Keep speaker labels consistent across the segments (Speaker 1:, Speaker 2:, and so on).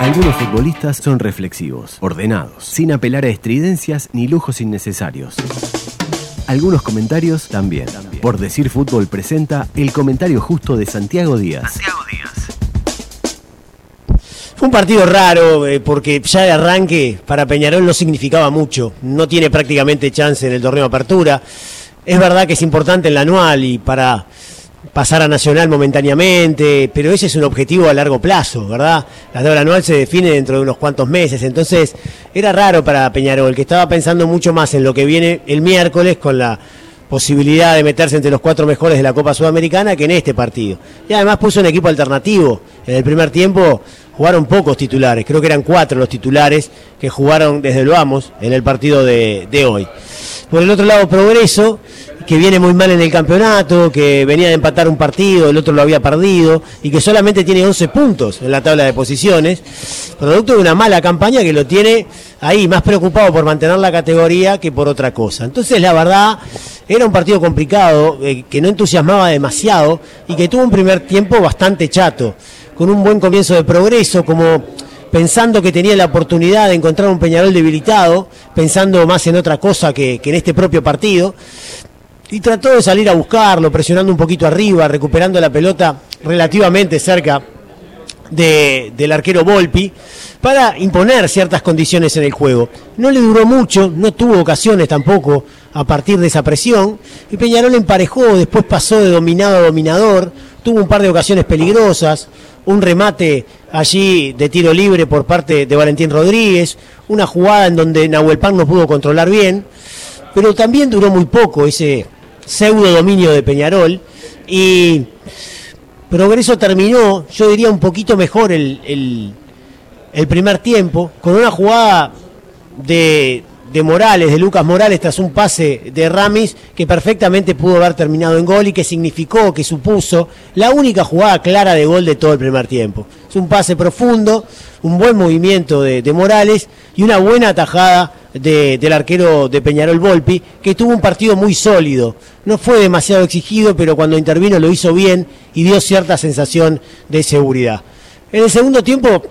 Speaker 1: Algunos futbolistas son reflexivos, ordenados, sin apelar a estridencias ni lujos innecesarios. Algunos comentarios también. Por decir fútbol presenta el comentario justo de Santiago Díaz.
Speaker 2: Fue un partido raro eh, porque ya de arranque para Peñarol no significaba mucho. No tiene prácticamente chance en el torneo de apertura. Es verdad que es importante en la anual y para pasar a Nacional momentáneamente, pero ese es un objetivo a largo plazo, ¿verdad? La tabla anual se define dentro de unos cuantos meses, entonces era raro para Peñarol, que estaba pensando mucho más en lo que viene el miércoles con la posibilidad de meterse entre los cuatro mejores de la Copa Sudamericana que en este partido. Y además puso un equipo alternativo. En el primer tiempo jugaron pocos titulares, creo que eran cuatro los titulares que jugaron desde el Vamos en el partido de hoy. Por el otro lado, Progreso, que viene muy mal en el campeonato, que venía de empatar un partido, el otro lo había perdido, y que solamente tiene 11 puntos en la tabla de posiciones, producto de una mala campaña que lo tiene ahí más preocupado por mantener la categoría que por otra cosa. Entonces, la verdad, era un partido complicado, eh, que no entusiasmaba demasiado, y que tuvo un primer tiempo bastante chato, con un buen comienzo de progreso, como pensando que tenía la oportunidad de encontrar un Peñarol debilitado, pensando más en otra cosa que, en este propio partido, y trató de salir a buscarlo, presionando un poquito arriba, recuperando la pelota relativamente cerca del arquero Volpi, para imponer ciertas condiciones en el juego. No le duró mucho, no tuvo ocasiones tampoco a partir de esa presión, y Peñarol emparejó, después pasó de dominado a dominador, tuvo un par de ocasiones peligrosas, un remate allí de tiro libre por parte de Valentín Rodríguez, una jugada en donde Nahuel Pan no pudo controlar bien, pero también duró muy poco ese pseudo dominio de Peñarol y Progreso terminó, yo diría un poquito mejor el, el primer tiempo, con una jugada de, de Morales, de Lucas Morales, tras un pase de Ramis que perfectamente pudo haber terminado en gol y que significó, que supuso la única jugada clara de gol de todo el primer tiempo. Es un pase profundo, un buen movimiento de, Morales y una buena atajada del arquero de Peñarol Volpi, que tuvo un partido muy sólido. No fue demasiado exigido, pero cuando intervino lo hizo bien y dio cierta sensación de seguridad. En el segundo tiempo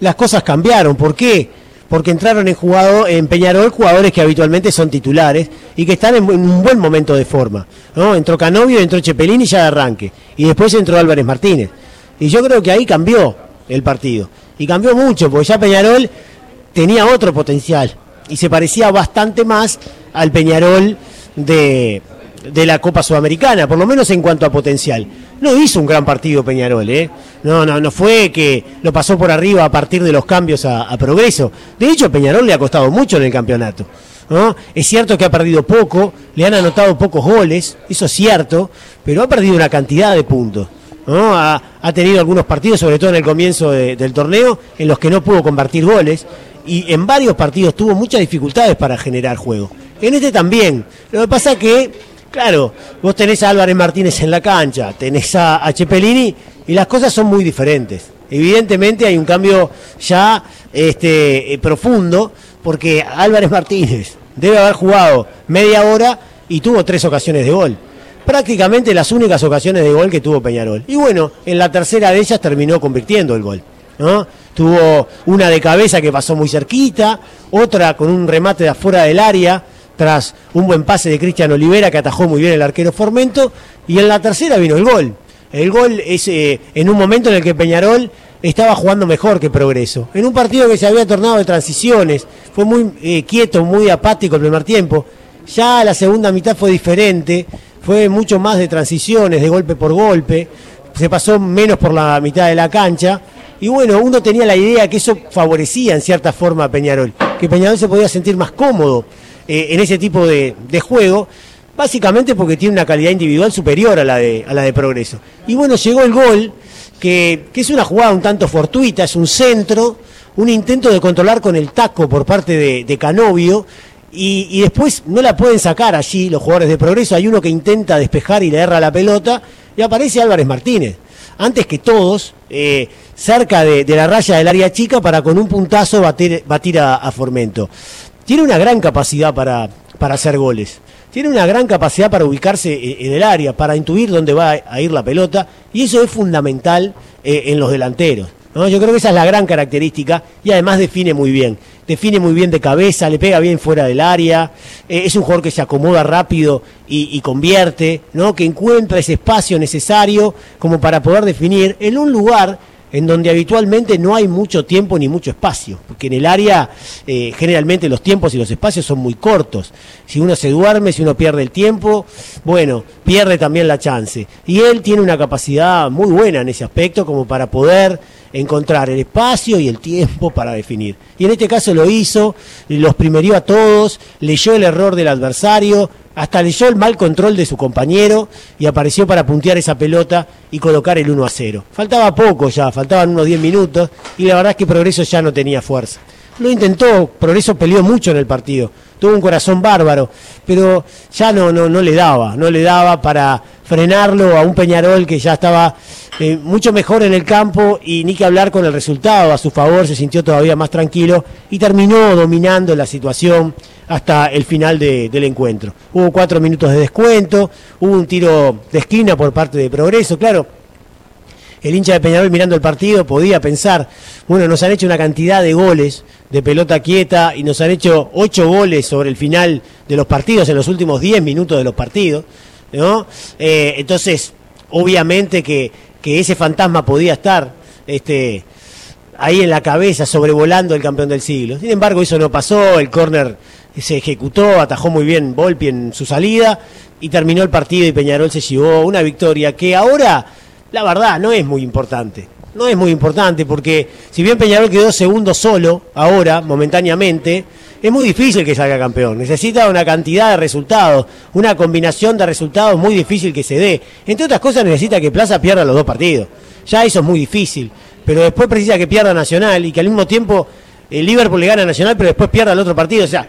Speaker 2: las cosas cambiaron. ¿Por qué? porque entraron en, jugado, en Peñarol jugadores que habitualmente son titulares y que están en, un buen momento de forma. ¿no? Entró Canovio, entró Chepelini ya de arranque. Y después entró Álvarez Martínez. Y yo creo que ahí cambió el partido. Y cambió mucho, porque ya Peñarol tenía otro potencial. Y se parecía bastante más al Peñarol de, de la Copa Sudamericana, por lo menos en cuanto a potencial. No hizo un gran partido Peñarol, ¿eh? No, no, no fue que lo pasó por arriba a partir de los cambios a, progreso. De hecho, Peñarol le ha costado mucho en el campeonato. ¿no? Es cierto que ha perdido poco, le han anotado pocos goles, eso es cierto, pero ha perdido una cantidad de puntos. ¿no? Ha, tenido algunos partidos, sobre todo en el comienzo del torneo, en los que no pudo convertir goles y en varios partidos tuvo muchas dificultades para generar juego. En este también. Lo que pasa que Claro, vos tenés a Álvarez Martínez en la cancha, tenés a, Chepelini y las cosas son muy diferentes. Evidentemente hay un cambio ya este, eh, profundo porque Álvarez Martínez debe haber jugado media hora y tuvo tres ocasiones de gol. Prácticamente las únicas ocasiones de gol que tuvo Peñarol. Y bueno, en la tercera de ellas terminó convirtiendo el gol. ¿no? Tuvo una de cabeza que pasó muy cerquita, otra con un remate de afuera del área tras un buen pase de Cristian Olivera que atajó muy bien el arquero Formento, y en la tercera vino el gol. El gol es eh, en un momento en el que Peñarol estaba jugando mejor que Progreso. En un partido que se había tornado de transiciones, fue muy eh, quieto, muy apático el primer tiempo. Ya la segunda mitad fue diferente, fue mucho más de transiciones, de golpe por golpe, se pasó menos por la mitad de la cancha. Y bueno, uno tenía la idea que eso favorecía en cierta forma a Peñarol, que Peñarol se podía sentir más cómodo eh, en ese tipo de, juego, básicamente porque tiene una calidad individual superior a la de, a la de Progreso. Y bueno, llegó el gol, que, es una jugada un tanto fortuita, es un centro, un intento de controlar con el taco por parte de, Canovio, y, después no la pueden sacar allí los jugadores de Progreso, hay uno que intenta despejar y le erra la pelota, y aparece Álvarez Martínez. Antes que todos, eh, cerca de, la raya del área chica para con un puntazo batir, a Formento tiene una gran capacidad para, para hacer goles. Tiene una gran capacidad para ubicarse en el área, para intuir dónde va a ir la pelota, y eso es fundamental eh, en los delanteros. ¿no? Yo creo que esa es la gran característica y además define muy bien. Define muy bien de cabeza, le pega bien fuera del área, eh, es un jugador que se acomoda rápido y, y, convierte, ¿no? que encuentra ese espacio necesario como para poder definir en un lugar en donde habitualmente no hay mucho tiempo ni mucho espacio, porque en el área eh, generalmente los tiempos y los espacios son muy cortos. Si uno se duerme, si uno pierde el tiempo, bueno, pierde también la chance. Y él tiene una capacidad muy buena en ese aspecto como para poder encontrar el espacio y el tiempo para definir. Y en este caso lo hizo, los primerió a todos, leyó el error del adversario, hasta leyó el mal control de su compañero y apareció para puntear esa pelota y colocar el 1 a 0. Faltaba poco ya, faltaban unos 10 minutos y la verdad es que Progreso ya no tenía fuerza. Lo intentó, Progreso peleó mucho en el partido, tuvo un corazón bárbaro, pero ya no, no, no le daba, no le daba para frenarlo a un Peñarol que ya estaba eh, mucho mejor en el campo y ni que hablar con el resultado a su favor, se sintió todavía más tranquilo y terminó dominando la situación hasta el final de, del encuentro. Hubo cuatro minutos de descuento, hubo un tiro de esquina por parte de Progreso, claro. El hincha de Peñarol mirando el partido podía pensar, bueno, nos han hecho una cantidad de goles de pelota quieta y nos han hecho ocho goles sobre el final de los partidos, en los últimos diez minutos de los partidos, ¿no? Eh, entonces, obviamente que, ese fantasma podía estar este, ahí en la cabeza, sobrevolando el campeón del siglo. Sin embargo, eso no pasó, el córner se ejecutó, atajó muy bien Volpi en su salida y terminó el partido y Peñarol se llevó una victoria que ahora, la verdad, no es muy importante. No es muy importante porque si bien Peñarol quedó segundo solo, ahora, momentáneamente, es muy difícil que salga campeón. Necesita una cantidad de resultados, una combinación de resultados muy difícil que se dé. Entre otras cosas necesita que Plaza pierda los dos partidos. Ya eso es muy difícil. Pero después precisa que pierda Nacional y que al mismo tiempo el Liverpool le gana a Nacional, pero después pierda el otro partido. O sea,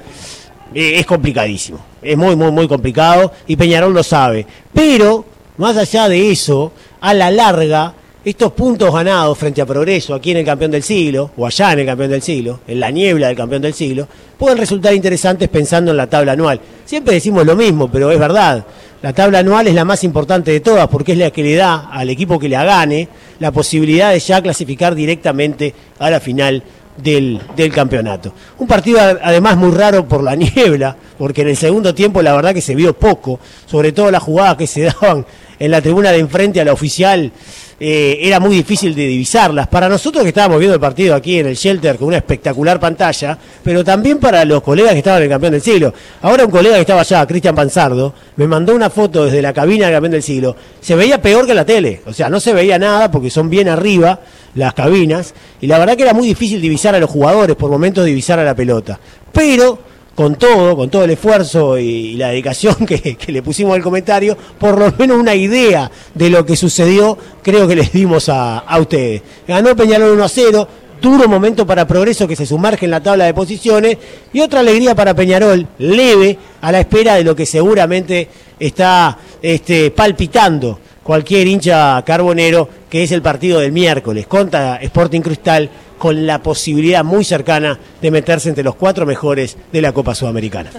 Speaker 2: eh, es complicadísimo. Es muy, muy, muy complicado y Peñarol lo sabe. Pero, más allá de eso, a la larga, estos puntos ganados frente a Progreso aquí en el campeón del siglo, o allá en el campeón del siglo, en la niebla del campeón del siglo, pueden resultar interesantes pensando en la tabla anual. Siempre decimos lo mismo, pero es verdad. La tabla anual es la más importante de todas porque es la que le da al equipo que la gane la posibilidad de ya clasificar directamente a la final del, del, campeonato. Un partido además muy raro por la niebla, porque en el segundo tiempo la verdad que se vio poco, sobre todo las jugadas que se daban en la tribuna de enfrente a la oficial, eh, era muy difícil de divisarlas. Para nosotros que estábamos viendo el partido aquí en el shelter con una espectacular pantalla, pero también para los colegas que estaban en el campeón del siglo. Ahora un colega que estaba allá, Cristian Panzardo, me mandó una foto desde la cabina del campeón del siglo. Se veía peor que la tele, o sea, no se veía nada porque son bien arriba las cabinas, y la verdad que era muy difícil divisar a los jugadores, por momentos divisar a la pelota. Pero con todo, con todo el esfuerzo y, la dedicación que, le pusimos al comentario, por lo menos una idea de lo que sucedió, creo que les dimos a, a ustedes. Ganó Peñarol 1 a 0, duro momento para Progreso que se sumerge en la tabla de posiciones y otra alegría para Peñarol, leve, a la espera de lo que seguramente está este, palpitando cualquier hincha carbonero, que es el partido del miércoles contra Sporting Cristal con la posibilidad muy cercana de meterse entre los cuatro mejores de la Copa Sudamericana.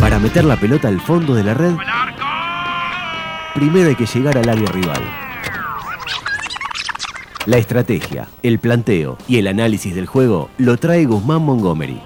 Speaker 1: Para meter la pelota al fondo de la red, primero hay que llegar al área rival. La estrategia, el planteo y el análisis del juego lo trae Guzmán Montgomery.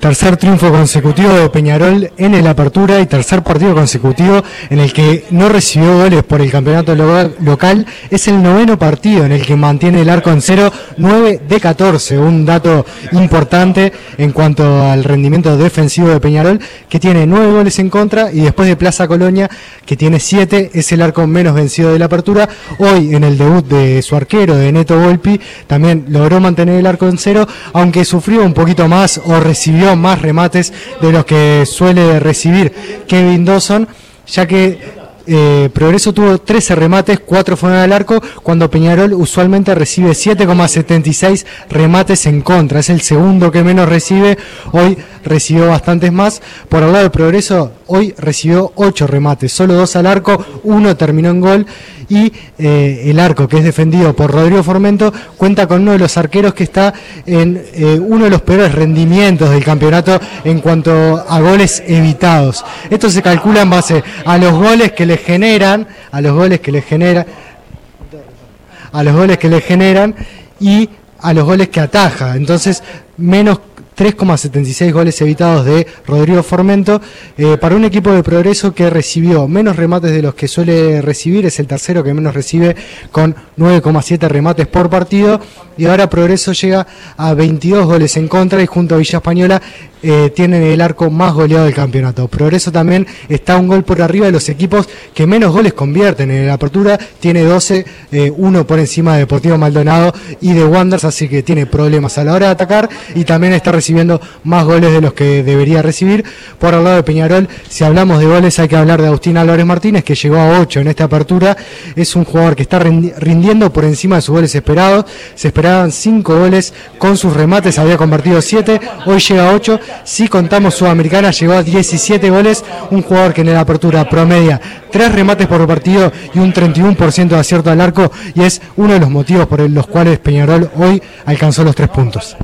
Speaker 3: Tercer triunfo consecutivo de Peñarol en el Apertura y tercer partido consecutivo en el que no recibió goles por el campeonato local. Es el noveno partido en el que mantiene el arco en cero, 9 de 14. Un dato importante en cuanto al rendimiento defensivo de Peñarol, que tiene 9 goles en contra y después de Plaza Colonia, que tiene 7, es el arco menos vencido de la Apertura. Hoy en el debut de su arquero, de Neto Volpi, también logró mantener el arco en cero, aunque sufrió un poquito más o recibió más remates de los que suele recibir Kevin Dawson, ya que eh, Progreso tuvo 13 remates, 4 fueron al arco, cuando Peñarol usualmente recibe 7,76 remates en contra. Es el segundo que menos recibe, hoy recibió bastantes más. Por el lado de Progreso, hoy recibió ocho remates, solo dos al arco, uno terminó en gol y eh, el arco que es defendido por Rodrigo Formento cuenta con uno de los arqueros que está en eh, uno de los peores rendimientos del campeonato en cuanto a goles evitados. Esto se calcula en base a los goles que le generan, a los goles que le genera, a los goles que le generan y a los goles que ataja. Entonces, menos 3,76 goles evitados de Rodrigo Formento eh, para un equipo de progreso que recibió menos remates de los que suele recibir, es el tercero que menos recibe con 9,7 remates por partido y ahora Progreso llega a 22 goles en contra y junto a Villa Española eh, tienen el arco más goleado del campeonato. Progreso también está un gol por arriba de los equipos que menos goles convierten. En la apertura tiene 12, eh, uno por encima de Deportivo Maldonado y de Wanderers, así que tiene problemas a la hora de atacar y también está recibiendo más goles de los que debería recibir. Por el lado de Peñarol, si hablamos de goles hay que hablar de Agustín Álvarez Martínez, que llegó a 8 en esta apertura. Es un jugador que está rindiendo por encima de sus goles esperados. Se esperaban 5 goles con sus remates, había convertido 7, hoy llega a 8 si contamos Sudamericana, llegó a 17 goles, un jugador que en la apertura promedia 3 remates por partido y un 31% de acierto al arco y es uno de los motivos por los cuales Peñarol hoy alcanzó los 3 puntos.